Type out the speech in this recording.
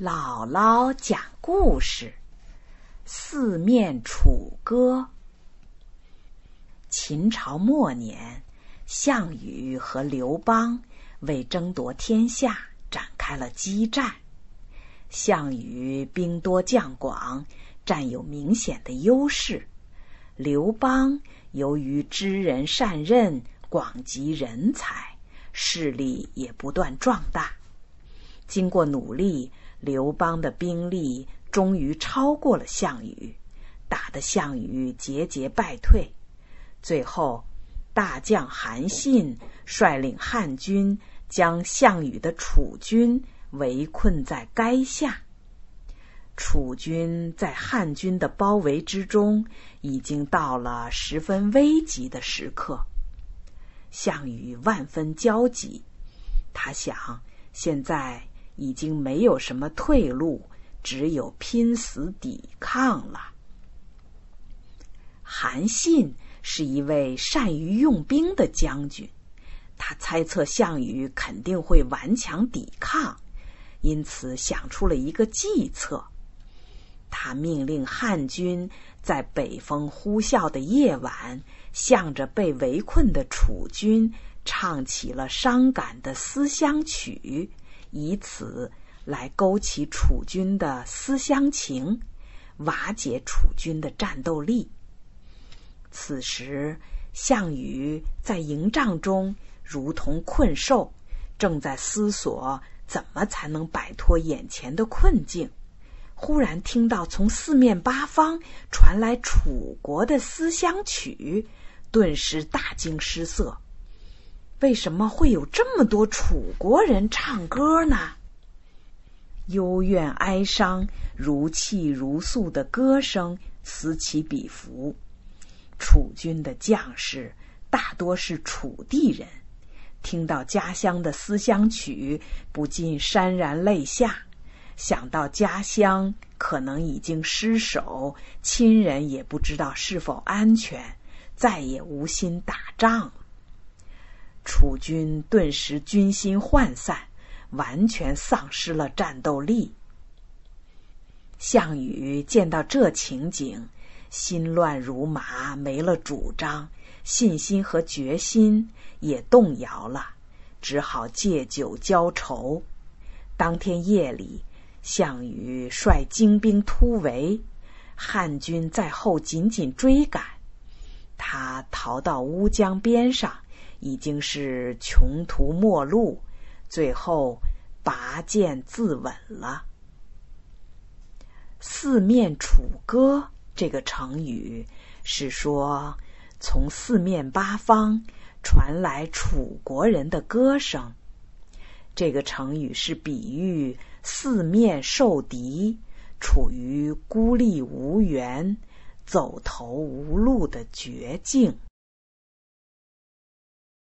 姥姥讲故事，《四面楚歌》。秦朝末年，项羽和刘邦为争夺天下展开了激战。项羽兵多将广，占有明显的优势；刘邦由于知人善任，广集人才，势力也不断壮大。经过努力。刘邦的兵力终于超过了项羽，打得项羽节节败退。最后，大将韩信率领汉军将项羽的楚军围困在垓下。楚军在汉军的包围之中，已经到了十分危急的时刻。项羽万分焦急，他想：现在。已经没有什么退路，只有拼死抵抗了。韩信是一位善于用兵的将军，他猜测项羽肯定会顽强抵抗，因此想出了一个计策。他命令汉军在北风呼啸的夜晚，向着被围困的楚军唱起了伤感的思乡曲。以此来勾起楚军的思乡情，瓦解楚军的战斗力。此时，项羽在营帐中如同困兽，正在思索怎么才能摆脱眼前的困境。忽然听到从四面八方传来楚国的思乡曲，顿时大惊失色。为什么会有这么多楚国人唱歌呢？幽怨哀伤、如泣如诉的歌声此起彼伏。楚军的将士大多是楚地人，听到家乡的思乡曲，不禁潸然泪下。想到家乡可能已经失守，亲人也不知道是否安全，再也无心打仗了。楚军顿时军心涣散，完全丧失了战斗力。项羽见到这情景，心乱如麻，没了主张，信心和决心也动摇了，只好借酒浇愁。当天夜里，项羽率精兵突围，汉军在后紧紧追赶，他逃到乌江边上。已经是穷途末路，最后拔剑自刎了。四面楚歌这个成语是说从四面八方传来楚国人的歌声。这个成语是比喻四面受敌，处于孤立无援、走投无路的绝境。